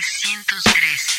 313.